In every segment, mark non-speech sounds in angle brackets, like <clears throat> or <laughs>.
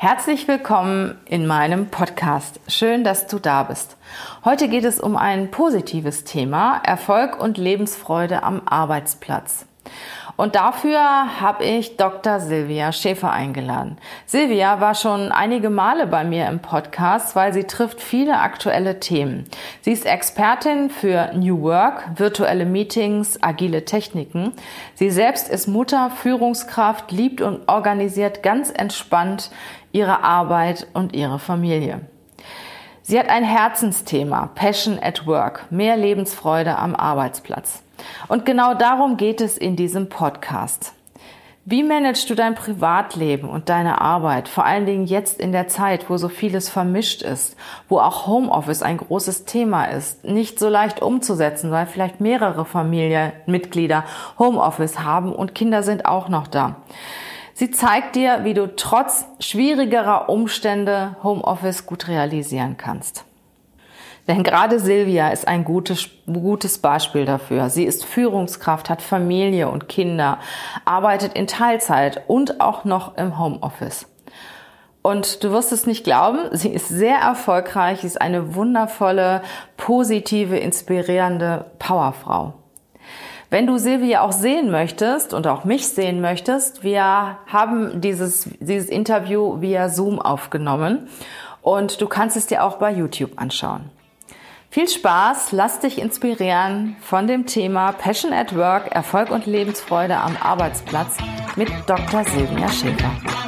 Herzlich willkommen in meinem Podcast. Schön, dass du da bist. Heute geht es um ein positives Thema, Erfolg und Lebensfreude am Arbeitsplatz. Und dafür habe ich Dr. Silvia Schäfer eingeladen. Silvia war schon einige Male bei mir im Podcast, weil sie trifft viele aktuelle Themen. Sie ist Expertin für New Work, virtuelle Meetings, agile Techniken. Sie selbst ist Mutter, Führungskraft, liebt und organisiert ganz entspannt ihre Arbeit und ihre Familie. Sie hat ein Herzensthema, Passion at Work, mehr Lebensfreude am Arbeitsplatz. Und genau darum geht es in diesem Podcast. Wie managst du dein Privatleben und deine Arbeit, vor allen Dingen jetzt in der Zeit, wo so vieles vermischt ist, wo auch Homeoffice ein großes Thema ist, nicht so leicht umzusetzen, weil vielleicht mehrere Familienmitglieder Homeoffice haben und Kinder sind auch noch da. Sie zeigt dir, wie du trotz schwierigerer Umstände Homeoffice gut realisieren kannst. Denn gerade Silvia ist ein gutes, gutes Beispiel dafür. Sie ist Führungskraft, hat Familie und Kinder, arbeitet in Teilzeit und auch noch im Homeoffice. Und du wirst es nicht glauben, sie ist sehr erfolgreich, sie ist eine wundervolle, positive, inspirierende Powerfrau. Wenn du Silvia auch sehen möchtest und auch mich sehen möchtest, wir haben dieses, dieses Interview via Zoom aufgenommen und du kannst es dir auch bei YouTube anschauen. Viel Spaß, lass dich inspirieren von dem Thema Passion at Work, Erfolg und Lebensfreude am Arbeitsplatz mit Dr. Silvia Schäfer.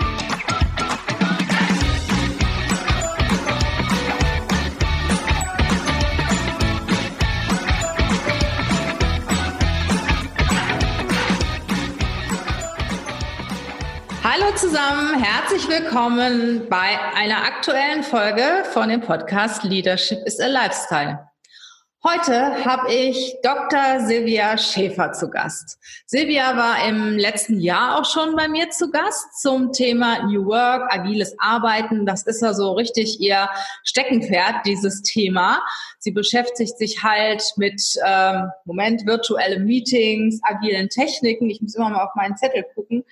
Zusammen, herzlich willkommen bei einer aktuellen Folge von dem Podcast Leadership is a Lifestyle. Heute habe ich Dr. Silvia Schäfer zu Gast. Silvia war im letzten Jahr auch schon bei mir zu Gast zum Thema New Work, agiles Arbeiten. Das ist ja so richtig ihr Steckenpferd, dieses Thema. Sie beschäftigt sich halt mit, ähm, Moment, virtuelle Meetings, agilen Techniken. Ich muss immer mal auf meinen Zettel gucken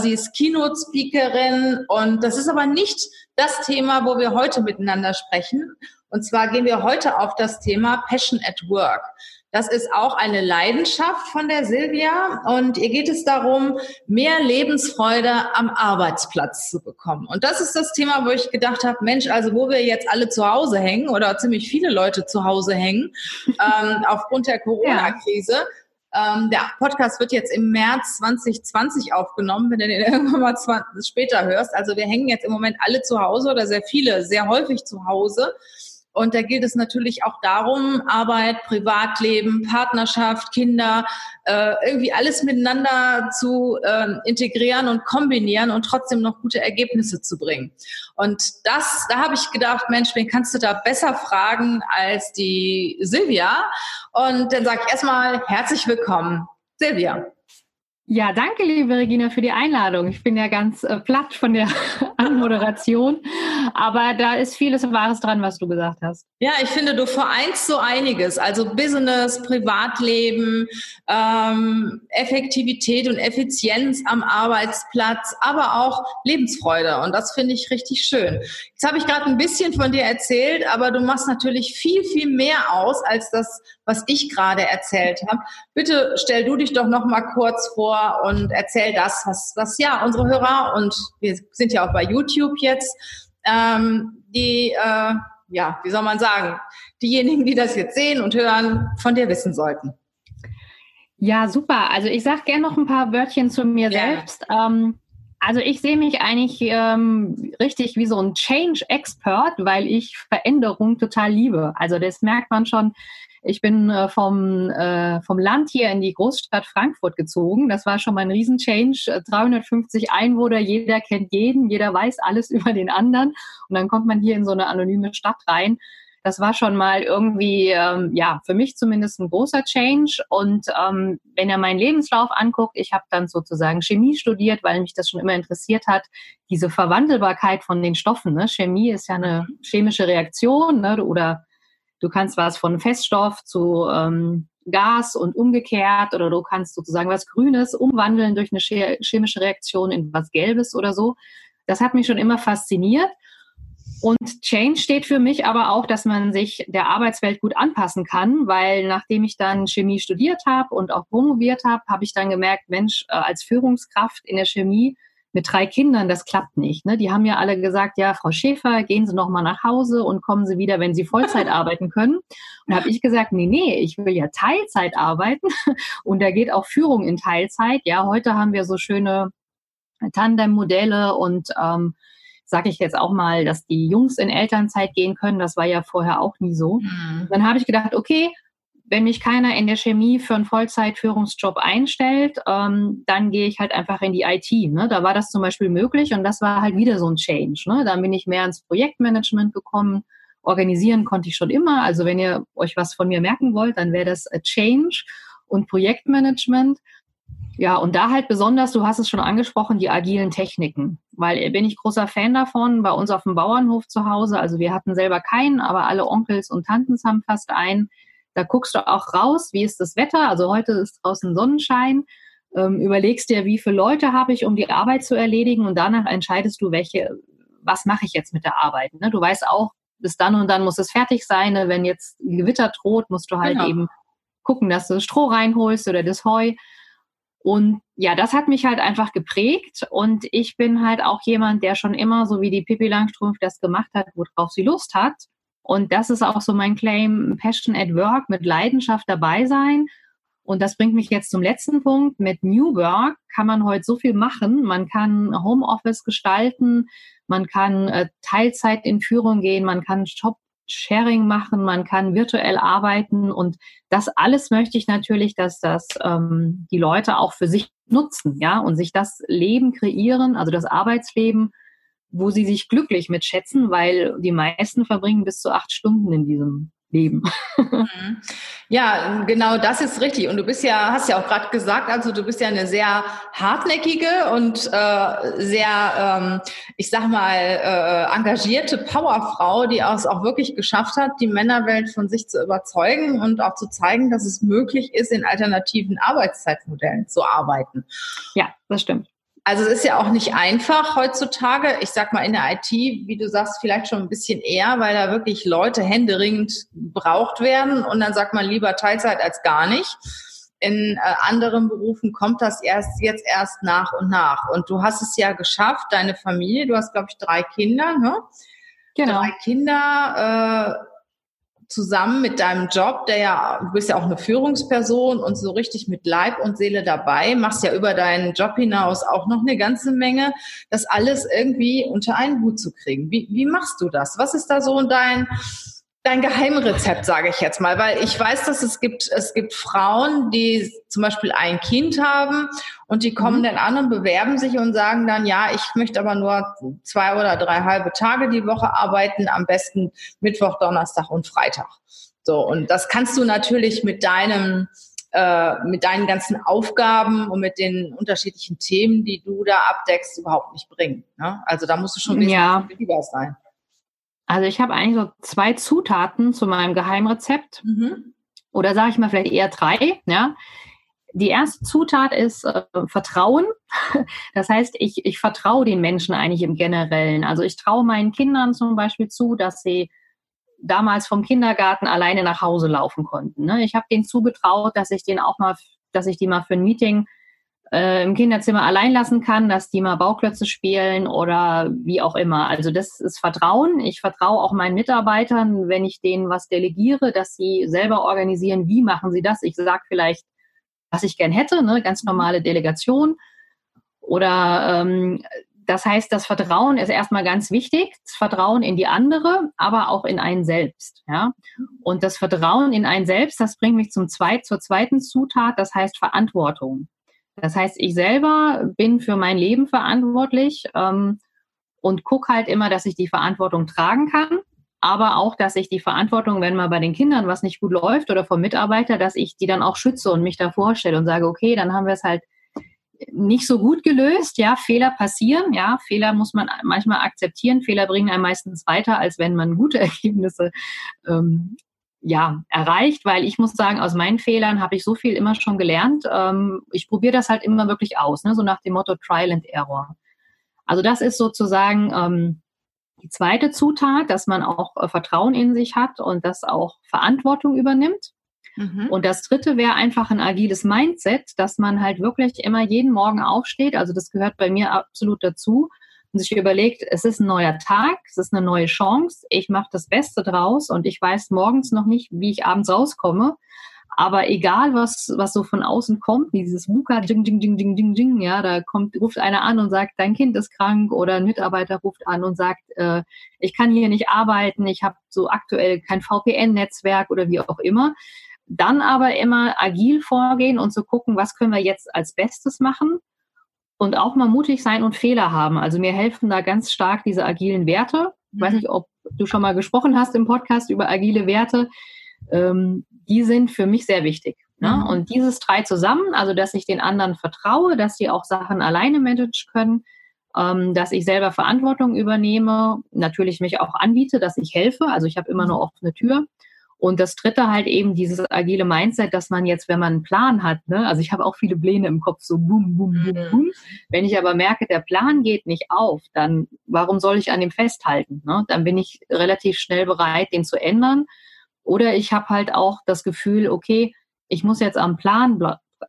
sie ist Keynote-Speakerin und das ist aber nicht das Thema, wo wir heute miteinander sprechen. Und zwar gehen wir heute auf das Thema Passion at Work. Das ist auch eine Leidenschaft von der Silvia und ihr geht es darum, mehr Lebensfreude am Arbeitsplatz zu bekommen. Und das ist das Thema, wo ich gedacht habe, Mensch, also wo wir jetzt alle zu Hause hängen oder ziemlich viele Leute zu Hause hängen <laughs> ähm, aufgrund der Corona-Krise, ähm, der Podcast wird jetzt im März 2020 aufgenommen, wenn du den <laughs> irgendwann mal 20, später hörst. Also wir hängen jetzt im Moment alle zu Hause oder sehr viele, sehr häufig zu Hause. Und da geht es natürlich auch darum, Arbeit, Privatleben, Partnerschaft, Kinder, äh, irgendwie alles miteinander zu äh, integrieren und kombinieren und trotzdem noch gute Ergebnisse zu bringen. Und das, da habe ich gedacht, Mensch, wen kannst du da besser fragen als die Silvia? Und dann sage ich erstmal herzlich willkommen, Silvia. Ja, danke, liebe Regina, für die Einladung. Ich bin ja ganz äh, platt von der <laughs> Anmoderation, aber da ist vieles Wahres dran, was du gesagt hast. Ja, ich finde, du vereinst so einiges, also Business, Privatleben, ähm, Effektivität und Effizienz am Arbeitsplatz, aber auch Lebensfreude und das finde ich richtig schön. Jetzt habe ich gerade ein bisschen von dir erzählt, aber du machst natürlich viel, viel mehr aus als das, was ich gerade erzählt habe. Bitte stell du dich doch noch mal kurz vor und erzähl das, was, was ja unsere Hörer und wir sind ja auch bei YouTube jetzt, ähm, die, äh, ja, wie soll man sagen, diejenigen, die das jetzt sehen und hören, von dir wissen sollten. Ja, super. Also ich sage gerne noch ein paar Wörtchen zu mir ja. selbst. Ähm, Also ich sehe mich eigentlich ähm, richtig wie so ein Change-Expert, weil ich Veränderung total liebe. Also das merkt man schon. Ich bin äh, vom, äh, vom Land hier in die Großstadt Frankfurt gezogen. Das war schon mal ein Riesen-Change. 350 Einwohner, jeder kennt jeden, jeder weiß alles <laughs> über den anderen. Und dann kommt man hier in so eine anonyme Stadt rein das war schon mal irgendwie, ähm, ja, für mich zumindest ein großer Change. Und ähm, wenn er meinen Lebenslauf anguckt, ich habe dann sozusagen Chemie studiert, weil mich das schon immer interessiert hat, diese Verwandelbarkeit von den Stoffen. Ne? Chemie ist ja eine chemische Reaktion ne? oder du kannst was von Feststoff zu ähm, Gas und umgekehrt oder du kannst sozusagen was Grünes umwandeln durch eine chemische Reaktion in was Gelbes oder so. Das hat mich schon immer fasziniert. Und Change steht für mich aber auch, dass man sich der Arbeitswelt gut anpassen kann, weil nachdem ich dann Chemie studiert habe und auch promoviert habe, habe ich dann gemerkt, Mensch, äh, als Führungskraft in der Chemie mit drei Kindern, das klappt nicht. Ne? Die haben ja alle gesagt, ja, Frau Schäfer, gehen Sie noch mal nach Hause und kommen Sie wieder, wenn Sie Vollzeit <laughs> arbeiten können. Und habe ich gesagt, nee, nee, ich will ja Teilzeit arbeiten <laughs> und da geht auch Führung in Teilzeit. Ja, heute haben wir so schöne Tandem-Modelle und ähm, sage ich jetzt auch mal, dass die Jungs in Elternzeit gehen können. Das war ja vorher auch nie so. Mhm. Dann habe ich gedacht, okay, wenn mich keiner in der Chemie für einen Vollzeitführungsjob einstellt, ähm, dann gehe ich halt einfach in die IT. Ne? Da war das zum Beispiel möglich und das war halt wieder so ein Change. Ne? Dann bin ich mehr ins Projektmanagement gekommen. Organisieren konnte ich schon immer. Also wenn ihr euch was von mir merken wollt, dann wäre das Change und Projektmanagement. Ja, und da halt besonders, du hast es schon angesprochen, die agilen Techniken. Weil bin ich großer Fan davon, bei uns auf dem Bauernhof zu Hause, also wir hatten selber keinen, aber alle Onkels und Tanten haben fast einen. Da guckst du auch raus, wie ist das Wetter, also heute ist draußen Sonnenschein, ähm, überlegst dir, wie viele Leute habe ich, um die Arbeit zu erledigen und danach entscheidest du, welche, was mache ich jetzt mit der Arbeit. Ne? Du weißt auch, bis dann und dann muss es fertig sein. Ne? Wenn jetzt Gewitter droht, musst du halt genau. eben gucken, dass du das Stroh reinholst oder das Heu. Und ja, das hat mich halt einfach geprägt. Und ich bin halt auch jemand, der schon immer, so wie die Pippi Langstrumpf das gemacht hat, worauf sie Lust hat. Und das ist auch so mein Claim, Passion at Work, mit Leidenschaft dabei sein. Und das bringt mich jetzt zum letzten Punkt. Mit New Work kann man heute so viel machen. Man kann Homeoffice gestalten, man kann äh, Teilzeit in Führung gehen, man kann Job Sharing machen, man kann virtuell arbeiten und das alles möchte ich natürlich, dass das ähm, die Leute auch für sich nutzen, ja, und sich das Leben kreieren, also das Arbeitsleben, wo sie sich glücklich mitschätzen, weil die meisten verbringen bis zu acht Stunden in diesem leben. <laughs> Mhm. Ja, genau das ist richtig. Und du bist ja, hast ja auch gerade gesagt, also du bist ja eine sehr hartnäckige und äh, sehr, ähm, ich sag mal, äh, engagierte Powerfrau, die es auch wirklich geschafft hat, die Männerwelt von sich zu überzeugen und auch zu zeigen, dass es möglich ist, in alternativen Arbeitszeitmodellen zu arbeiten. Ja, das stimmt. Also es ist ja auch nicht einfach heutzutage. Ich sag mal in der IT, wie du sagst, vielleicht schon ein bisschen eher, weil da wirklich Leute händeringend gebraucht werden und dann sagt man lieber Teilzeit als gar nicht. In äh, anderen Berufen kommt das erst jetzt erst nach und nach. Und du hast es ja geschafft, deine Familie, du hast glaube ich drei Kinder, ne? Genau. Drei Kinder. Äh, zusammen mit deinem Job, der ja, du bist ja auch eine Führungsperson und so richtig mit Leib und Seele dabei, machst ja über deinen Job hinaus auch noch eine ganze Menge, das alles irgendwie unter einen Hut zu kriegen. Wie, wie machst du das? Was ist da so dein, dein Geheimrezept, sage ich jetzt mal, weil ich weiß, dass es gibt, es gibt Frauen, die zum Beispiel ein Kind haben und die kommen mhm. dann an und bewerben sich und sagen dann, ja, ich möchte aber nur zwei oder drei halbe Tage die Woche arbeiten, am besten Mittwoch, Donnerstag und Freitag. So, und das kannst du natürlich mit deinem äh, mit deinen ganzen Aufgaben und mit den unterschiedlichen Themen, die du da abdeckst, überhaupt nicht bringen. Ne? Also da musst du schon ja. lieber sein. Also ich habe eigentlich so zwei Zutaten zu meinem Geheimrezept. Mhm. Oder sage ich mal vielleicht eher drei. Ja. Die erste Zutat ist äh, Vertrauen. <laughs> Das heißt, ich, ich vertraue den Menschen eigentlich im Generellen. Also ich traue meinen Kindern zum Beispiel zu, dass sie damals vom Kindergarten alleine nach Hause laufen konnten. Ne? Ich habe denen zugetraut, dass ich den auch mal, dass ich die mal für ein Meeting äh, im Kinderzimmer allein lassen kann, dass die mal Bauklötze spielen oder wie auch immer. Also das ist Vertrauen. Ich vertraue auch meinen Mitarbeitern, wenn ich denen was delegiere, dass sie selber organisieren, wie machen sie das. Ich sage vielleicht, was ich gern hätte, ne? ganz normale Delegation. Oder ähm, das heißt, das Vertrauen ist erstmal ganz wichtig, das Vertrauen in die andere, aber auch in einen selbst. Ja? Und das Vertrauen in einen selbst, das bringt mich zum zweit, zur zweiten Zutat, das heißt Verantwortung. Das heißt, ich selber bin für mein Leben verantwortlich ähm, und gucke halt immer, dass ich die Verantwortung tragen kann, aber auch, dass ich die Verantwortung, wenn mal bei den Kindern was nicht gut läuft oder vom Mitarbeiter, dass ich die dann auch schütze und mich da vorstelle und sage, okay, dann haben wir es halt nicht so gut gelöst. Ja, Fehler passieren. Ja, Fehler muss man manchmal akzeptieren. Fehler bringen einen meistens weiter, als wenn man gute <laughs> Ergebnisse ähm, ja, erreicht, weil ich muss sagen, aus meinen Fehlern habe ich so viel immer schon gelernt. Ähm, ich probiere das halt immer wirklich aus, ne? so nach dem Motto Trial and Error. Also das ist sozusagen ähm, die zweite Zutat, dass man auch äh, Vertrauen in sich hat und das auch Verantwortung übernimmt. Mhm. Und das dritte wäre einfach ein agiles Mindset, dass man halt wirklich immer jeden Morgen aufsteht. Also das gehört bei mir absolut dazu und sich überlegt, es ist ein neuer Tag, es ist eine neue Chance, ich mache das Beste draus und ich weiß morgens noch nicht, wie ich abends rauskomme. Aber egal, was, was so von außen kommt, dieses Muka, ding, ding, ding, ding, ding, ding, ja, da kommt, ruft einer an und sagt, dein Kind ist krank oder ein Mitarbeiter ruft an und sagt, äh, ich kann hier nicht arbeiten, ich habe so aktuell kein VPN-Netzwerk oder wie auch immer. Dann aber immer agil vorgehen und zu so gucken, was können wir jetzt als Bestes machen und auch mal mutig sein und Fehler haben. Also mir helfen da ganz stark diese agilen Werte. Ich weiß mhm. nicht, ob du schon mal gesprochen hast im Podcast über agile Werte. Ähm, die sind für mich sehr wichtig. Ne? Mhm. Und dieses drei zusammen, also dass ich den anderen vertraue, dass sie auch Sachen alleine managen können, ähm, dass ich selber Verantwortung übernehme, natürlich mich auch anbiete, dass ich helfe. Also ich habe immer eine offene Tür. Und das dritte halt eben dieses agile Mindset, dass man jetzt, wenn man einen Plan hat, ne, also ich habe auch viele Pläne im Kopf, so boom, boom, boom, mhm. boom. Wenn ich aber merke, der Plan geht nicht auf, dann warum soll ich an dem festhalten? Ne? Dann bin ich relativ schnell bereit, den zu ändern. Oder ich habe halt auch das Gefühl, okay, ich muss jetzt am Plan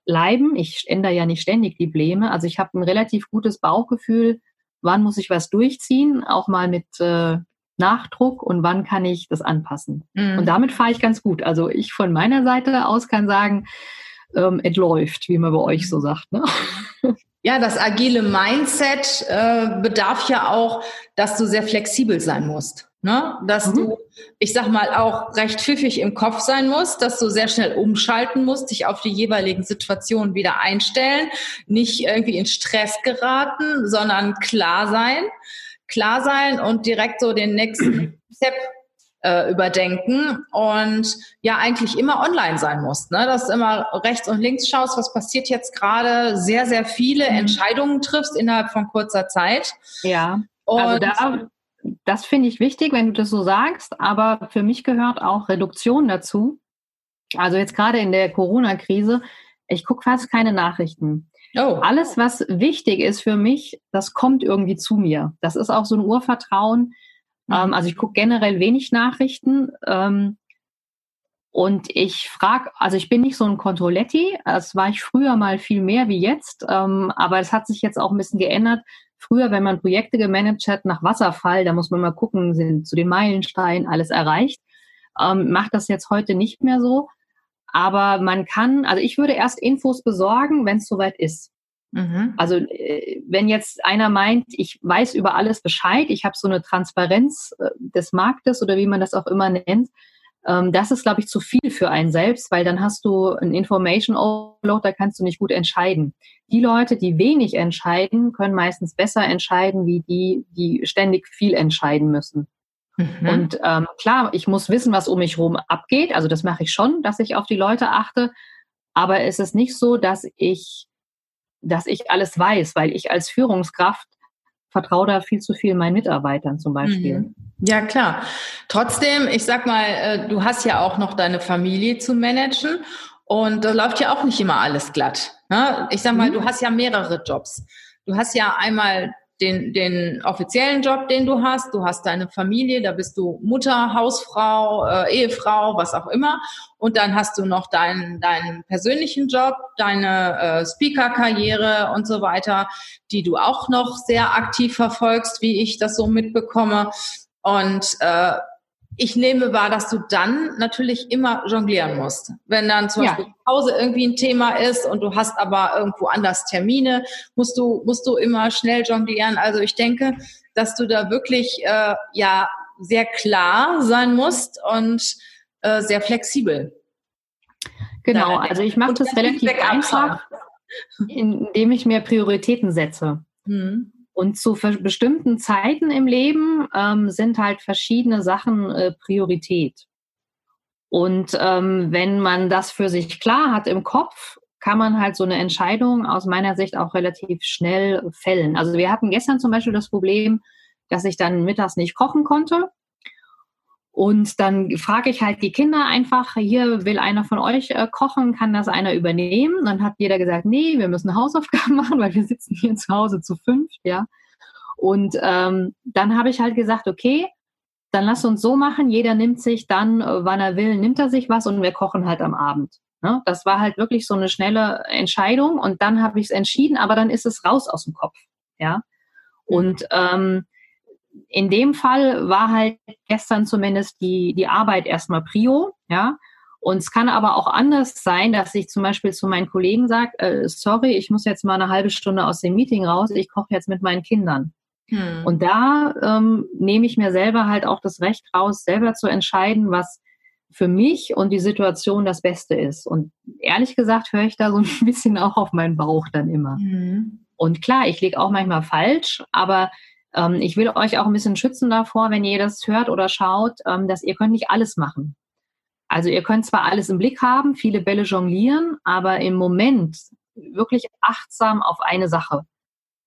bleiben. Ich ändere ja nicht ständig die Pläne. Also ich habe ein relativ gutes Bauchgefühl, wann muss ich was durchziehen, auch mal mit äh, Nachdruck und wann kann ich das anpassen. Mhm. Und damit fahre ich ganz gut. Also ich von meiner Seite aus kann sagen, ähm, es läuft, wie man bei euch so sagt. Ne? <laughs> Ja, das agile Mindset äh, bedarf ja auch, dass du sehr flexibel sein musst. Ne? Dass mhm. du, ich sag mal, auch recht pfiffig im Kopf sein musst, dass du sehr schnell umschalten musst, dich auf die jeweiligen Situationen wieder einstellen, nicht irgendwie in Stress geraten, sondern klar sein klar sein und direkt so den nächsten <clears throat> Step äh, überdenken und ja eigentlich immer online sein muss, ne? dass du immer rechts und links schaust, was passiert jetzt gerade, sehr, sehr viele mhm. Entscheidungen triffst innerhalb von kurzer Zeit. Ja, und also da, das finde ich wichtig, wenn du das so sagst, aber für mich gehört auch Reduktion dazu. Also jetzt gerade in der Corona-Krise, ich gucke fast keine Nachrichten. Oh. Alles, was wichtig ist für mich, das kommt irgendwie zu mir. Das ist auch so ein Urvertrauen. Mhm. Ähm, also ich gucke generell wenig Nachrichten. Ähm, und ich frage, also ich bin nicht so ein Controletti, das war ich früher mal viel mehr wie jetzt, ähm, aber es hat sich jetzt auch ein bisschen geändert. Früher, wenn man Projekte gemanagt hat nach Wasserfall, da muss man mal gucken, sind zu den Meilensteinen alles erreicht. Ähm, macht das jetzt heute nicht mehr so. Aber man kann, also ich würde erst Infos besorgen, wenn es soweit ist. Mhm. Also äh, wenn jetzt einer meint, ich weiß über alles Bescheid, ich habe so eine Transparenz äh, des Marktes oder wie man das auch immer nennt, ähm, das ist, glaube ich, zu viel für einen selbst, weil dann hast du ein Information Overload, da kannst du nicht gut entscheiden. Die Leute, die wenig entscheiden, können meistens besser entscheiden, wie die, die ständig viel entscheiden müssen. Mhm. Und ähm, klar, ich muss wissen, was um mich herum abgeht. Also das mache ich schon, dass ich auf die Leute achte. Aber es ist nicht so, dass ich, dass ich alles weiß, weil ich als Führungskraft vertraue da viel zu viel meinen Mitarbeitern zum Beispiel. Mhm. Ja, klar. Trotzdem, ich sag mal, äh, du hast ja auch noch deine Familie zu managen und da läuft ja auch nicht immer alles glatt. Ne? Ich sag mal, mhm. du hast ja mehrere Jobs. Du hast ja einmal den, den offiziellen Job, den du hast. Du hast deine Familie, da bist du Mutter, Hausfrau, äh, Ehefrau, was auch immer. Und dann hast du noch deinen, deinen persönlichen Job, deine äh, Speaker-Karriere und so weiter, die du auch noch sehr aktiv verfolgst, wie ich das so mitbekomme. Und äh, ich nehme wahr, dass du dann natürlich immer jonglieren musst. Wenn dann zum ja. Beispiel zu Hause irgendwie ein Thema ist und du hast aber irgendwo anders Termine, musst du, musst du immer schnell jonglieren. Also ich denke, dass du da wirklich äh, ja sehr klar sein musst und äh, sehr flexibel. Genau, also ich mache das relativ einfach, indem ich mir Prioritäten setze. Mhm. Und zu bestimmten Zeiten im Leben ähm, sind halt verschiedene Sachen äh, Priorität. Und ähm, wenn man das für sich klar hat im Kopf, kann man halt so eine Entscheidung aus meiner Sicht auch relativ schnell fällen. Also wir hatten gestern zum Beispiel das Problem, dass ich dann mittags nicht kochen konnte. Und dann frage ich halt die Kinder einfach, hier will einer von euch äh, kochen, kann das einer übernehmen? dann hat jeder gesagt, nee, wir müssen Hausaufgaben <laughs> machen, weil wir sitzen hier zu Hause zu fünf, ja. Und ähm, dann habe ich halt gesagt, okay, dann lass uns so machen, jeder nimmt sich dann, äh, wann er will, nimmt er sich was und wir kochen halt am Abend. Ne? Das war halt wirklich so eine schnelle Entscheidung und dann habe ich es entschieden, aber dann ist es raus aus dem Kopf, ja. Und ähm, in dem Fall war halt gestern zumindest die, die Arbeit erstmal Prio, ja. Und es kann aber auch anders sein, dass ich zum Beispiel zu meinen Kollegen sage, äh, sorry, ich muss jetzt mal eine halbe Stunde aus dem Meeting raus, ich koche jetzt mit meinen Kindern. Hm. Und da ähm, nehme ich mir selber halt auch das Recht raus, selber zu entscheiden, was für mich und die Situation das Beste ist. Und ehrlich gesagt höre ich da so <laughs> ein bisschen auch auf meinen Bauch dann immer. Hm. Und klar, ich liege auch manchmal falsch, aber ähm, ich will euch auch ein bisschen schützen davor, wenn ihr das hört oder schaut, ähm, dass ihr könnt nicht alles machen. Also ihr könnt zwar alles im Blick haben, viele Bälle jonglieren, aber im Moment wirklich achtsam auf eine Sache.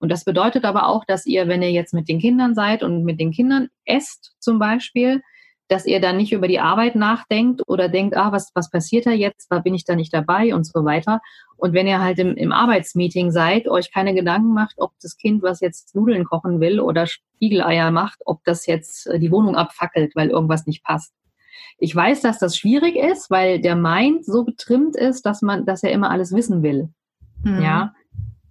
Und das bedeutet aber auch, dass ihr, wenn ihr jetzt mit den Kindern seid und mit den Kindern esst zum Beispiel, dass ihr dann nicht über die Arbeit nachdenkt oder denkt, ah, was, was passiert da jetzt, da bin ich da nicht dabei und so weiter. Und wenn ihr halt im, im Arbeitsmeeting seid, euch keine Gedanken macht, ob das Kind, was jetzt Nudeln kochen will oder Spiegeleier macht, ob das jetzt äh, die Wohnung abfackelt, weil irgendwas nicht passt. Ich weiß, dass das schwierig ist, weil der Mind so getrimmt ist, dass man, dass er immer alles wissen will. Mhm. Ja.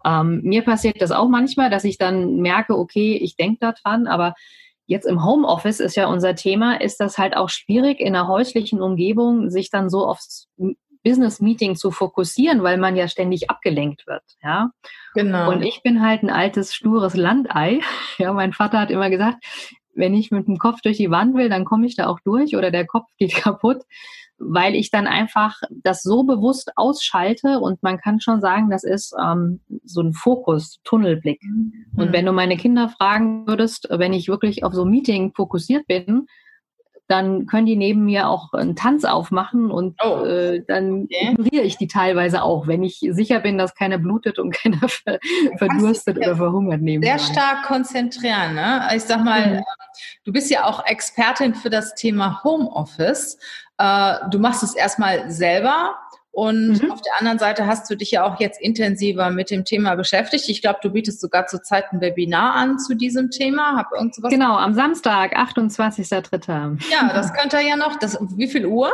Ähm, mir passiert das auch manchmal, dass ich dann merke, okay, ich denke da dran, aber Jetzt im Homeoffice ist ja unser Thema, ist das halt auch schwierig in einer häuslichen Umgebung, sich dann so aufs Business Meeting zu fokussieren, weil man ja ständig abgelenkt wird, ja. Genau. Und ich bin halt ein altes, stures Landei. <laughs> Ja, mein Vater hat immer gesagt, wenn ich mit dem Kopf durch die Wand will, dann komme ich da auch durch oder der Kopf <laughs> geht kaputt weil ich dann einfach das so bewusst ausschalte und man kann schon sagen, das ist ähm, so ein Fokus, Tunnelblick. Mhm. Und wenn du meine Kinder fragen würdest, wenn ich wirklich auf so ein Meeting fokussiert bin, dann können die neben mir auch einen Tanz aufmachen und oh. äh, dann okay. ignoriere ich die teilweise auch, wenn ich sicher bin, dass keiner blutet und <laughs> keiner ver verdurstet oder verhungert neben Sehr stark konzentrieren. Ne? Ich sag mal, mhm. du bist ja auch Expertin für das Thema Homeoffice. Äh, du machst es erstmal selber und mhm. auf der anderen Seite hast du dich ja auch jetzt intensiver mit dem Thema beschäftigt. Ich glaube, du bietest sogar zurzeit ein Webinar an zu diesem Thema. Hab irgend sowas genau, am Samstag, 28.03. Ja, das könnte ja noch. Das, wie viel Uhr?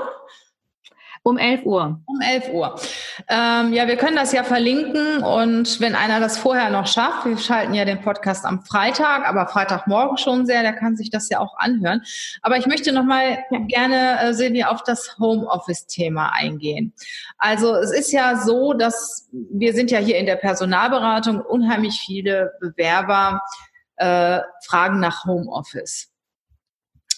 Um 11 Uhr. Um 11 Uhr. Ähm, ja, wir können das ja verlinken und wenn einer das vorher noch schafft, wir schalten ja den Podcast am Freitag, aber Freitagmorgen schon sehr, der kann sich das ja auch anhören. Aber ich möchte nochmal ja. gerne, äh, Silvi, auf das Homeoffice-Thema eingehen. Also es ist ja so, dass wir sind ja hier in der Personalberatung unheimlich viele Bewerber äh, fragen nach Homeoffice.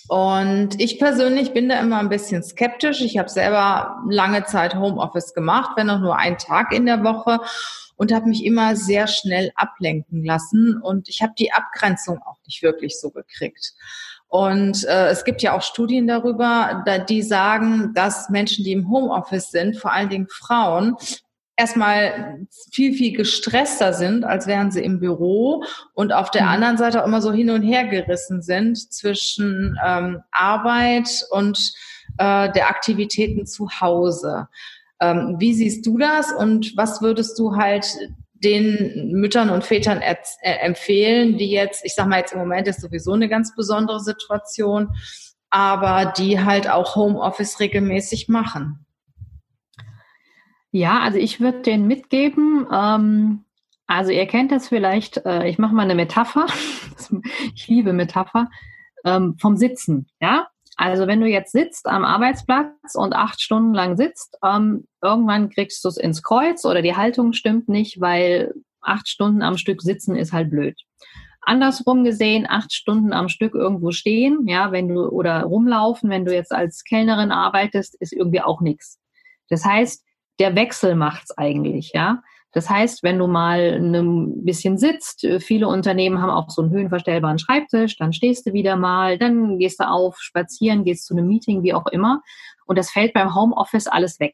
Und ich persönlich bin da immer ein bisschen skeptisch. Ich habe selber lange Zeit Homeoffice gemacht, wenn auch nur einen Tag in der Woche und habe mich immer sehr schnell ablenken lassen und ich habe die Abgrenzung auch nicht wirklich so gekriegt. Und äh, es gibt ja auch Studien darüber, da, die sagen, dass Menschen, die im Homeoffice sind, vor allen Dingen Frauen, erstmal viel, viel gestresster sind, als wären sie im Büro und auf der mhm. anderen Seite auch immer so hin und her gerissen sind zwischen ähm, Arbeit und äh, der Aktivitäten zu Hause. Ähm, wie siehst du das und was würdest du halt den Müttern und Vätern äh, empfehlen, die jetzt, ich sag mal jetzt im Moment ist sowieso eine ganz besondere Situation, aber die halt auch Homeoffice regelmäßig machen? Ja, also ich würde den mitgeben. Ähm, also ihr kennt das vielleicht, äh, ich mache mal eine Metapher. <laughs> ich liebe Metapher. Ähm, vom Sitzen, ja. Also wenn du jetzt sitzt am Arbeitsplatz und acht Stunden lang sitzt, ähm, irgendwann kriegst du es ins Kreuz oder die Haltung stimmt nicht, weil acht Stunden am Stück sitzen ist halt blöd. Andersrum gesehen, acht Stunden am Stück irgendwo stehen, ja, wenn du oder rumlaufen, wenn du jetzt als Kellnerin arbeitest, ist irgendwie auch nichts. Das heißt, der Wechsel macht's eigentlich, ja. Das heißt, wenn du mal ein bisschen sitzt, äh, viele Unternehmen haben auch so einen höhenverstellbaren Schreibtisch, dann stehst du wieder mal, dann gehst du auf, spazieren, gehst zu einem Meeting, wie auch immer. Und das fällt beim Homeoffice alles weg.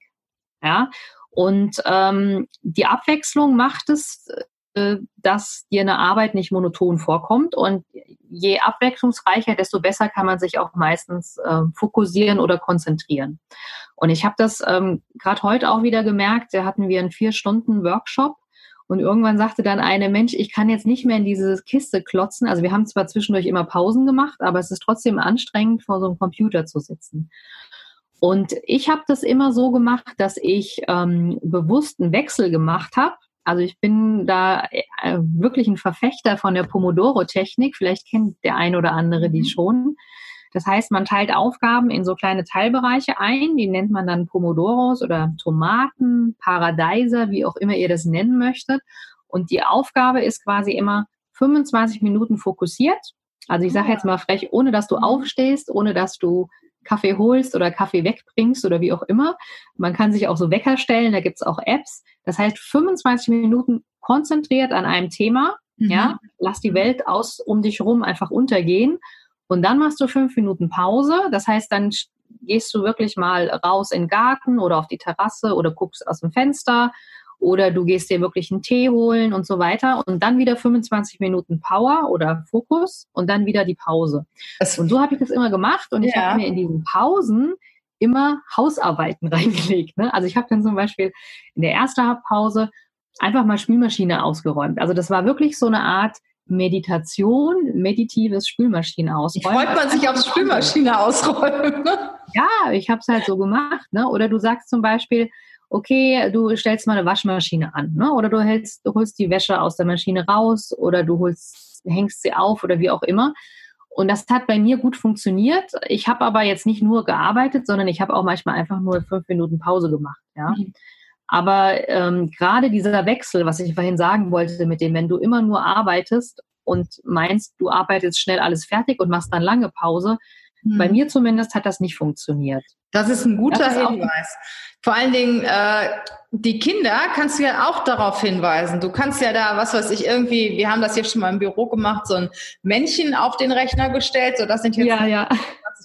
Ja. Und ähm, die Abwechslung macht es, äh, dass dir eine Arbeit nicht monoton vorkommt. Und je abwechslungsreicher, desto besser kann man sich auch meistens äh, fokussieren oder konzentrieren. Und ich habe das ähm, gerade heute auch wieder gemerkt, da hatten wir einen vier Stunden Workshop und irgendwann sagte dann eine Mensch, ich kann jetzt nicht mehr in diese Kiste klotzen. Also wir haben zwar zwischendurch immer Pausen gemacht, aber es ist trotzdem anstrengend, vor so einem Computer zu sitzen. Und ich habe das immer so gemacht, dass ich ähm, bewusst einen Wechsel gemacht habe. Also ich bin da äh, wirklich ein Verfechter von der Pomodoro-Technik. Vielleicht kennt der ein oder andere die mhm. schon. Das heißt, man teilt Aufgaben in so kleine Teilbereiche ein, die nennt man dann Pomodoros oder Tomaten, Paradeiser, wie auch immer ihr das nennen möchtet. Und die Aufgabe ist quasi immer 25 Minuten fokussiert. Also ich sage jetzt mal frech, ohne dass du aufstehst, ohne dass du Kaffee holst oder Kaffee wegbringst oder wie auch immer. Man kann sich auch so Wecker stellen, da gibt's auch Apps. Das heißt, 25 Minuten konzentriert an einem Thema. Mhm. Ja, lass die Welt aus um dich rum einfach untergehen und dann machst du fünf Minuten Pause. Das heißt, dann gehst du wirklich mal raus in den Garten oder auf die Terrasse oder guckst aus dem Fenster oder du gehst dir wirklich einen Tee holen und so weiter und dann wieder 25 Minuten Power oder Fokus und dann wieder die Pause. Das und so habe ich das immer gemacht und ich habe mir in diesen Pausen immer Hausarbeiten <laughs> reingelegt. Ne? Also ich habe dann zum Beispiel in der ersten Pause einfach mal Spielmaschine ausgeräumt. Also das war wirklich so eine Art Meditation, meditives Spülmaschine ausräumen. Freut man sich aufs Spülmaschine ausräumen. Ja, ich habe es halt so gemacht. Ne? Oder du sagst zum Beispiel, okay, du stellst mal eine Waschmaschine an, ne? oder du, hältst, du holst die Wäsche aus der Maschine raus oder du holst, hängst sie auf oder wie auch immer. Und das hat bei mir gut funktioniert. Ich habe aber jetzt nicht nur gearbeitet, sondern ich habe auch manchmal einfach nur fünf Minuten Pause gemacht. Ja. Mhm. Aber ähm, gerade dieser Wechsel, was ich vorhin sagen wollte, mit dem, wenn du immer nur arbeitest und meinst, du arbeitest schnell alles fertig und machst dann lange Pause, hm. bei mir zumindest hat das nicht funktioniert. Das ist ein guter ist Hinweis. Vor allen Dingen, äh, die Kinder kannst du ja auch darauf hinweisen. Du kannst ja da, was weiß ich, irgendwie, wir haben das jetzt schon mal im Büro gemacht, so ein Männchen auf den Rechner gestellt, so das sind jetzt ja, ja.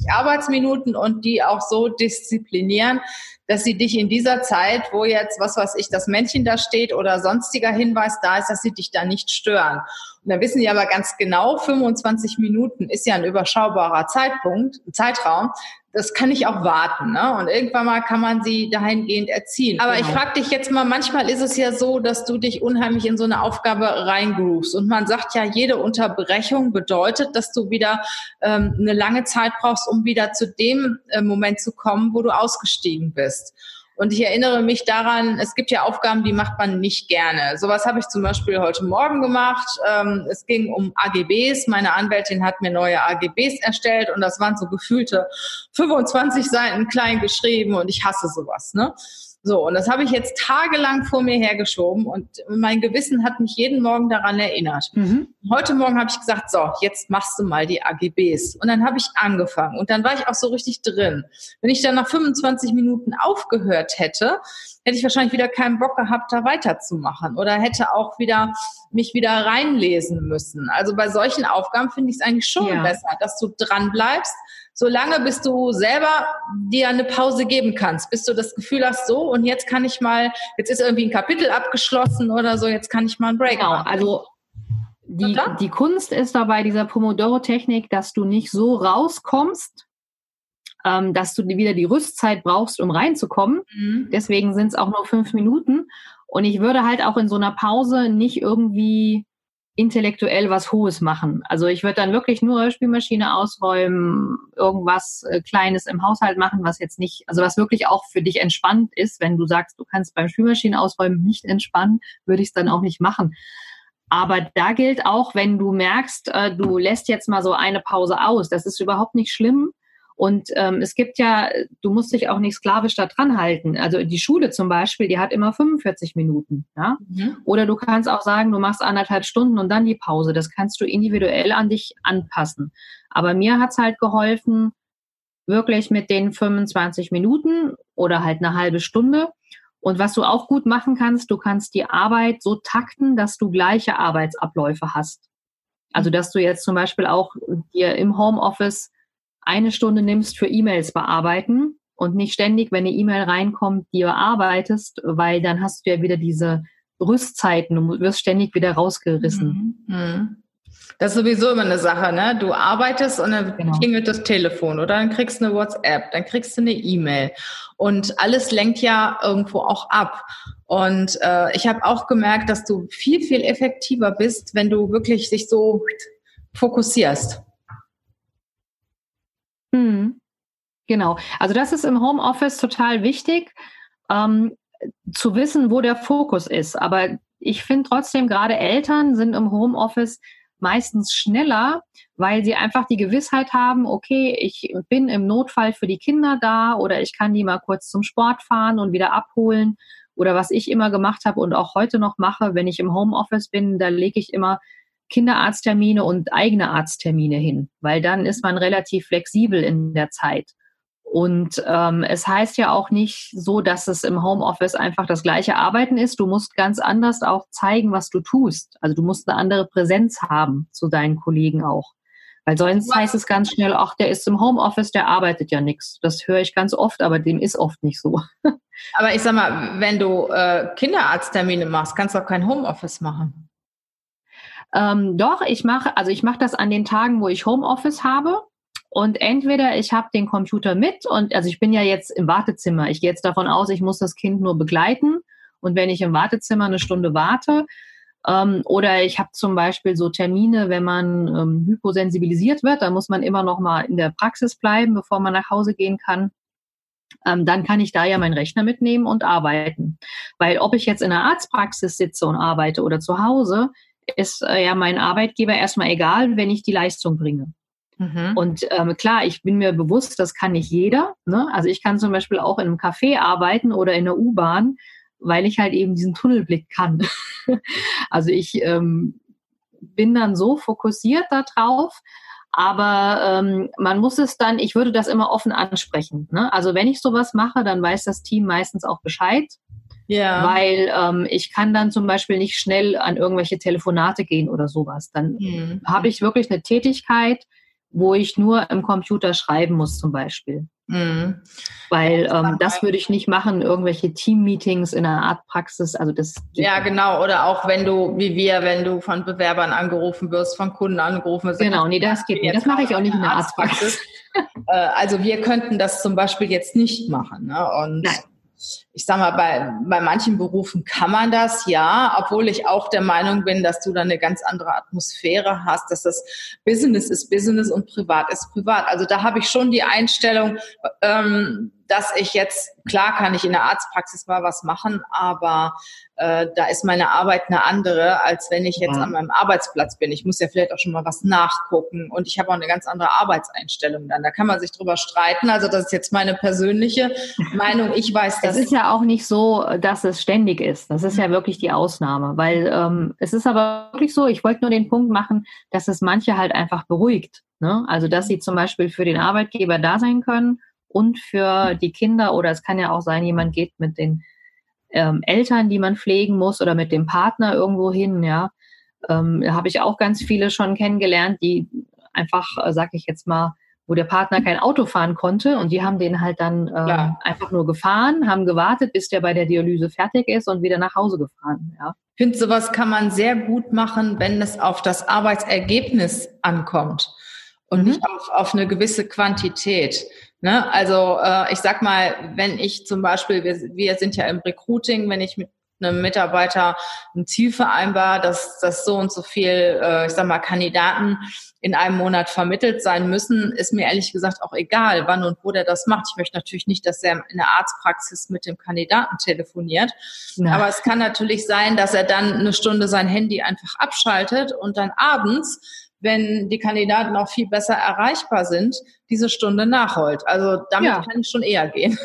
20 Arbeitsminuten und die auch so disziplinieren, dass sie dich in dieser Zeit, wo jetzt, was weiß ich, das Männchen da steht oder sonstiger Hinweis da ist, dass sie dich da nicht stören. Und dann wissen die aber ganz genau, 25 Minuten ist ja ein überschaubarer Zeitpunkt, Zeitraum das kann ich auch warten. Ne? Und irgendwann mal kann man sie dahingehend erziehen. Aber genau. ich frage dich jetzt mal, manchmal ist es ja so, dass du dich unheimlich in so eine Aufgabe reingrufst. Und man sagt ja, jede Unterbrechung bedeutet, dass du wieder ähm, eine lange Zeit brauchst, um wieder zu dem äh, Moment zu kommen, wo du ausgestiegen bist. Und ich erinnere mich daran, es gibt ja Aufgaben, die macht man nicht gerne. Sowas habe ich zum Beispiel heute Morgen gemacht. Ähm, es ging um AGBs. Meine Anwältin hat mir neue AGBs erstellt und das waren so gefühlte 25 Seiten klein geschrieben und ich hasse sowas. Ne? So, und das habe ich jetzt tagelang vor mir hergeschoben und mein Gewissen hat mich jeden Morgen daran erinnert. Mhm. Heute Morgen habe ich gesagt, so, jetzt machst du mal die AGBs. Und dann habe ich angefangen und dann war ich auch so richtig drin. Wenn ich dann nach 25 Minuten aufgehört hätte, hätte ich wahrscheinlich wieder keinen Bock gehabt, da weiterzumachen oder hätte auch wieder mich wieder reinlesen müssen. Also bei solchen Aufgaben finde ich es eigentlich schon ja. besser, dass du dran bleibst, solange bis du selber dir eine Pause geben kannst, bis du das Gefühl hast, so und jetzt kann ich mal, jetzt ist irgendwie ein Kapitel abgeschlossen oder so, jetzt kann ich mal einen Break genau, machen. Also die, die Kunst ist dabei dieser Pomodoro-Technik, dass du nicht so rauskommst, ähm, dass du wieder die Rüstzeit brauchst, um reinzukommen. Mhm. Deswegen sind es auch nur fünf Minuten. Und ich würde halt auch in so einer Pause nicht irgendwie intellektuell was Hohes machen. Also ich würde dann wirklich nur Spielmaschine ausräumen, irgendwas äh, Kleines im Haushalt machen, was jetzt nicht, also was wirklich auch für dich entspannt ist. Wenn du sagst, du kannst beim Spielmaschine ausräumen nicht entspannen, würde ich es dann auch nicht machen. Aber da gilt auch, wenn du merkst, äh, du lässt jetzt mal so eine Pause aus, das ist überhaupt nicht schlimm. Und ähm, es gibt ja, du musst dich auch nicht sklavisch da dran halten. Also die Schule zum Beispiel, die hat immer 45 Minuten. Ja? Mhm. Oder du kannst auch sagen, du machst anderthalb Stunden und dann die Pause. Das kannst du individuell an dich anpassen. Aber mir hat's halt geholfen, wirklich mit den 25 Minuten oder halt eine halbe Stunde. Und was du auch gut machen kannst, du kannst die Arbeit so takten, dass du gleiche Arbeitsabläufe hast. Also, dass du jetzt zum Beispiel auch dir im Homeoffice eine Stunde nimmst für E-Mails bearbeiten und nicht ständig, wenn eine E-Mail reinkommt, die bearbeitest, weil dann hast du ja wieder diese Rüstzeiten, du wirst ständig wieder rausgerissen. Mhm. Mhm. Das ist sowieso immer eine Sache, ne? Du arbeitest und dann genau. klingelt das Telefon oder dann kriegst du eine WhatsApp, dann kriegst du eine E-Mail und alles lenkt ja irgendwo auch ab. Und äh, ich habe auch gemerkt, dass du viel viel effektiver bist, wenn du wirklich dich so fokussierst. Hm. Genau. Also das ist im Homeoffice total wichtig, ähm, zu wissen, wo der Fokus ist. Aber ich finde trotzdem, gerade Eltern sind im Homeoffice meistens schneller, weil sie einfach die Gewissheit haben, okay, ich bin im Notfall für die Kinder da oder ich kann die mal kurz zum Sport fahren und wieder abholen. Oder was ich immer gemacht habe und auch heute noch mache, wenn ich im Homeoffice bin, da lege ich immer Kinderarzttermine und eigene Arzttermine hin, weil dann ist man relativ flexibel in der Zeit. Und ähm, es heißt ja auch nicht so, dass es im Homeoffice einfach das gleiche Arbeiten ist. Du musst ganz anders auch zeigen, was du tust. Also du musst eine andere Präsenz haben zu deinen Kollegen auch. Weil sonst heißt es ganz schnell, ach, der ist im Homeoffice, der arbeitet ja nichts. Das höre ich ganz oft, aber dem ist oft nicht so. Aber ich sag mal, wenn du äh, Kinderarzttermine machst, kannst du auch kein Homeoffice machen. Ähm, doch, ich mache, also ich mache das an den Tagen, wo ich Homeoffice habe. Und entweder ich habe den Computer mit und also ich bin ja jetzt im Wartezimmer. Ich gehe jetzt davon aus, ich muss das Kind nur begleiten. Und wenn ich im Wartezimmer eine Stunde warte, ähm, oder ich habe zum Beispiel so Termine, wenn man ähm, hyposensibilisiert wird, da muss man immer noch mal in der Praxis bleiben, bevor man nach Hause gehen kann. Ähm, dann kann ich da ja meinen Rechner mitnehmen und arbeiten. Weil ob ich jetzt in der Arztpraxis sitze und arbeite oder zu Hause, ist äh, ja mein Arbeitgeber erstmal egal, wenn ich die Leistung bringe. Mhm. Und ähm, klar, ich bin mir bewusst, das kann nicht jeder. Ne? Also ich kann zum Beispiel auch in einem Café arbeiten oder in der U-Bahn, weil ich halt eben diesen Tunnelblick kann. <laughs> also ich ähm, bin dann so fokussiert darauf, aber ähm, man muss es dann, ich würde das immer offen ansprechen. Ne? Also wenn ich sowas mache, dann weiß das Team meistens auch Bescheid. Ja. Weil ähm, ich kann dann zum Beispiel nicht schnell an irgendwelche Telefonate gehen oder sowas. Dann mhm. habe ich wirklich eine Tätigkeit, wo ich nur im Computer schreiben muss zum Beispiel. Mhm. Weil ähm, das würde ich nicht machen, irgendwelche Team-Meetings in einer Art Praxis. Also das ja, genau. Oder auch wenn du, wie wir, wenn du von Bewerbern angerufen wirst, von Kunden angerufen wirst. Genau, nee, das geht nicht. Das mache ich auch nicht in der Arztpraxis. Äh, also wir könnten das zum Beispiel jetzt nicht machen. Ne? Und Nein ich sag mal, bei, bei manchen Berufen kann man das, ja, obwohl ich auch der Meinung bin, dass du da eine ganz andere Atmosphäre hast, dass das Business ist Business und Privat ist Privat. Also da habe ich schon die Einstellung, ähm, dass ich jetzt, klar kann ich in der Arztpraxis mal was machen, aber äh, da ist meine Arbeit eine andere, als wenn ich jetzt ja. an meinem Arbeitsplatz bin. Ich muss ja vielleicht auch schon mal was nachgucken und ich habe auch eine ganz andere Arbeitseinstellung dann. Da kann man sich drüber streiten. Also das ist jetzt meine persönliche <laughs> Meinung. Ich weiß das. Es ist ja auch nicht so, dass es ständig ist. Das ist ja wirklich die Ausnahme, weil ähm, es ist aber wirklich so, ich wollte nur den Punkt machen, dass es manche halt einfach beruhigt. Ne? Also dass sie zum Beispiel für den Arbeitgeber da sein können und für die Kinder oder es kann ja auch sein, jemand geht mit den ähm, Eltern, die man pflegen muss oder mit dem Partner irgendwo hin, ja. Ähm, da habe ich auch ganz viele schon kennengelernt, die einfach, äh, sag ich jetzt mal, wo der Partner kein Auto fahren konnte und die haben den halt dann äh, einfach nur gefahren, haben gewartet, bis der bei der Dialyse fertig ist und wieder nach Hause gefahren. Ja. Ich finde, sowas kann man sehr gut machen, wenn es auf das Arbeitsergebnis ankommt und mhm. nicht auf, auf eine gewisse Quantität. Ne? Also äh, ich sag mal, wenn ich zum Beispiel, wir, wir sind ja im Recruiting, wenn ich mit einem Mitarbeiter ein Ziel vereinbar, dass, dass so und so viel, äh, ich sag mal, Kandidaten in einem Monat vermittelt sein müssen, ist mir ehrlich gesagt auch egal, wann und wo der das macht. Ich möchte natürlich nicht, dass er in der Arztpraxis mit dem Kandidaten telefoniert. Ja. Aber es kann natürlich sein, dass er dann eine Stunde sein Handy einfach abschaltet und dann abends wenn die Kandidaten auch viel besser erreichbar sind, diese Stunde nachholt. Also damit ja. kann ich schon eher gehen.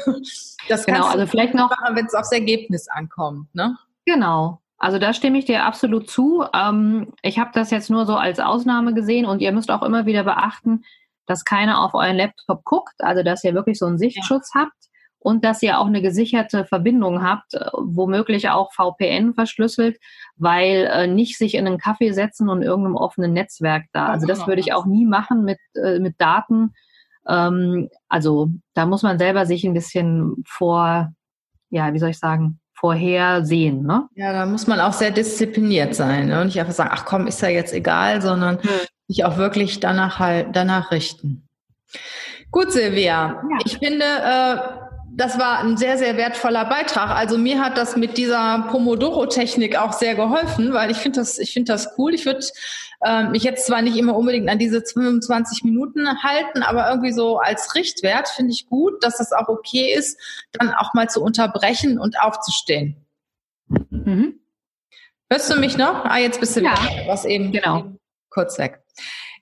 Das genau, also vielleicht noch, machen, wenn es aufs Ergebnis ankommt. Ne? Genau. Also da stimme ich dir absolut zu. Ähm, ich habe das jetzt nur so als Ausnahme gesehen und ihr müsst auch immer wieder beachten, dass keiner auf euren Laptop guckt, also dass ihr wirklich so einen Sichtschutz ja. habt und dass ihr auch eine gesicherte Verbindung habt, äh, womöglich auch VPN verschlüsselt, weil äh, nicht sich in einen Kaffee setzen und irgendeinem offenen Netzwerk da. Also das würde ich auch nie machen mit, äh, mit Daten. Ähm, also da muss man selber sich ein bisschen vor, ja, wie soll ich sagen, vorhersehen. Ne? Ja, da muss man auch sehr diszipliniert sein ne? und nicht einfach sagen, ach komm, ist ja jetzt egal, sondern hm. sich auch wirklich danach halt danach richten. Gut, Silvia. Ja. Ich finde, äh, das war ein sehr, sehr wertvoller Beitrag. Also mir hat das mit dieser Pomodoro-Technik auch sehr geholfen, weil ich finde das, ich finde das cool. Ich würde ähm, mich jetzt zwar nicht immer unbedingt an diese 25 Minuten halten, aber irgendwie so als Richtwert finde ich gut, dass das auch okay ist, dann auch mal zu unterbrechen und aufzustehen. Mhm. Hörst du mich noch? Ah, jetzt bist du ja. wieder. Was eben genau. kurz weg.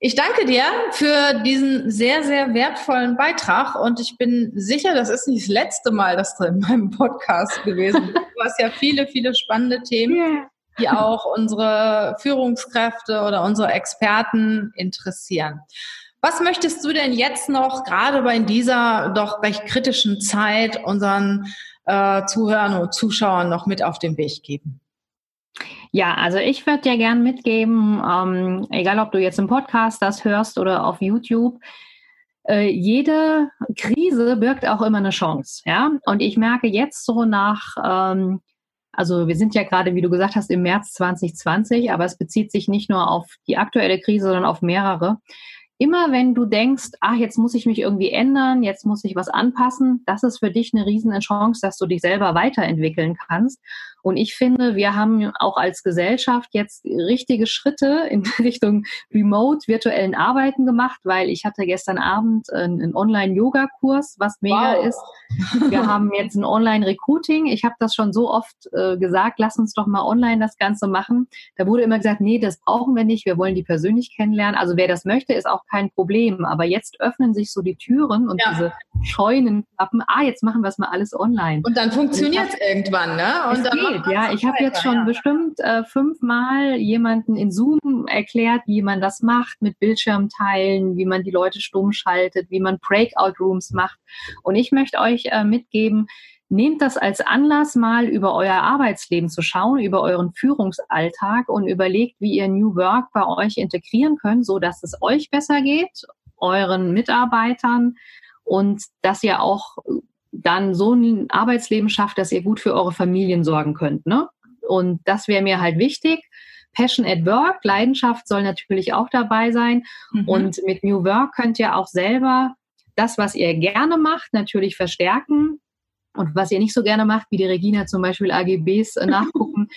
Ich danke dir für diesen sehr, sehr wertvollen Beitrag und ich bin sicher, das ist nicht das letzte Mal, dass du in meinem Podcast gewesen bist. Du hast ja viele, viele spannende Themen, yeah. die auch unsere Führungskräfte oder unsere Experten interessieren. Was möchtest du denn jetzt noch, gerade bei dieser doch recht kritischen Zeit, unseren äh, Zuhörern und Zuschauern noch mit auf den Weg geben? Ja, also ich würde dir gern mitgeben, ähm, egal ob du jetzt im Podcast das hörst oder auf YouTube, äh, jede Krise birgt auch immer eine Chance. Ja, und ich merke jetzt so nach, ähm, also wir sind ja gerade, wie du gesagt hast, im März 2020, aber es bezieht sich nicht nur auf die aktuelle Krise, sondern auf mehrere. Immer wenn du denkst, ach, jetzt muss ich mich irgendwie ändern, jetzt muss ich was anpassen, das ist für dich eine riesen Chance, dass du dich selber weiterentwickeln kannst. Und ich finde, wir haben auch als Gesellschaft jetzt richtige Schritte in <laughs> Richtung Remote virtuellen Arbeiten gemacht, weil ich hatte gestern Abend einen Online-Yoga-Kurs, was mega wow. ist. Wir <laughs> haben jetzt ein Online-Recruiting. Ich habe das schon so oft äh, gesagt, lass uns doch mal online das Ganze machen. Da wurde immer gesagt, nee, das brauchen wir nicht. Wir wollen die persönlich kennenlernen. Also wer das möchte, ist auch kein Problem. Aber jetzt öffnen sich so die Türen und ja. diese Scheunen klappen. Ah, jetzt machen wir es mal alles online. Und dann funktioniert es irgendwann, ne? Und dann geht, ja. Ich habe jetzt schon ja. bestimmt äh, fünfmal jemanden in Zoom erklärt, wie man das macht mit Bildschirmteilen, wie man die Leute stumm schaltet, wie man Breakout-Rooms macht. Und ich möchte euch äh, mitgeben, nehmt das als Anlass, mal über euer Arbeitsleben zu schauen, über euren Führungsalltag und überlegt, wie ihr New Work bei euch integrieren könnt, so dass es euch besser geht, euren Mitarbeitern und dass ihr auch dann so ein Arbeitsleben schafft, dass ihr gut für eure Familien sorgen könnt. Ne? Und das wäre mir halt wichtig. Passion at Work, Leidenschaft soll natürlich auch dabei sein. Mhm. Und mit New Work könnt ihr auch selber das, was ihr gerne macht, natürlich verstärken. Und was ihr nicht so gerne macht, wie die Regina zum Beispiel AGBs äh, <laughs> nachgucken,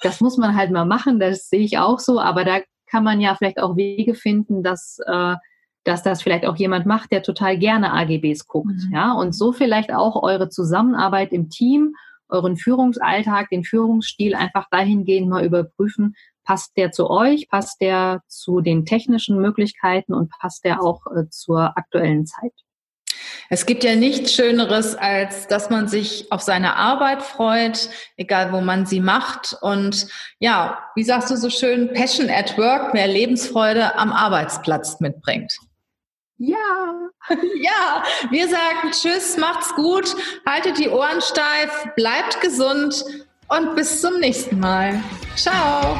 das muss man halt mal machen, das sehe ich auch so. Aber da kann man ja vielleicht auch Wege finden, dass äh, dass das vielleicht auch jemand macht, der total gerne AGBs guckt. Mhm. Ja, und so vielleicht auch eure Zusammenarbeit im Team, euren Führungsalltag, den Führungsstil einfach dahingehend mal überprüfen, passt der zu euch, passt der zu den technischen Möglichkeiten und passt der auch äh, zur aktuellen Zeit. Es gibt ja nichts Schöneres, als dass man sich auf seine Arbeit freut, egal wo man sie macht. Und ja, wie sagst du so schön, Passion at Work, mehr Lebensfreude am Arbeitsplatz mitbringt. Ja. <laughs> Ja, wir sagen Tschüss, macht's gut, haltet die Ohren steif, bleibt gesund und bis zum nächsten Mal. Ciao.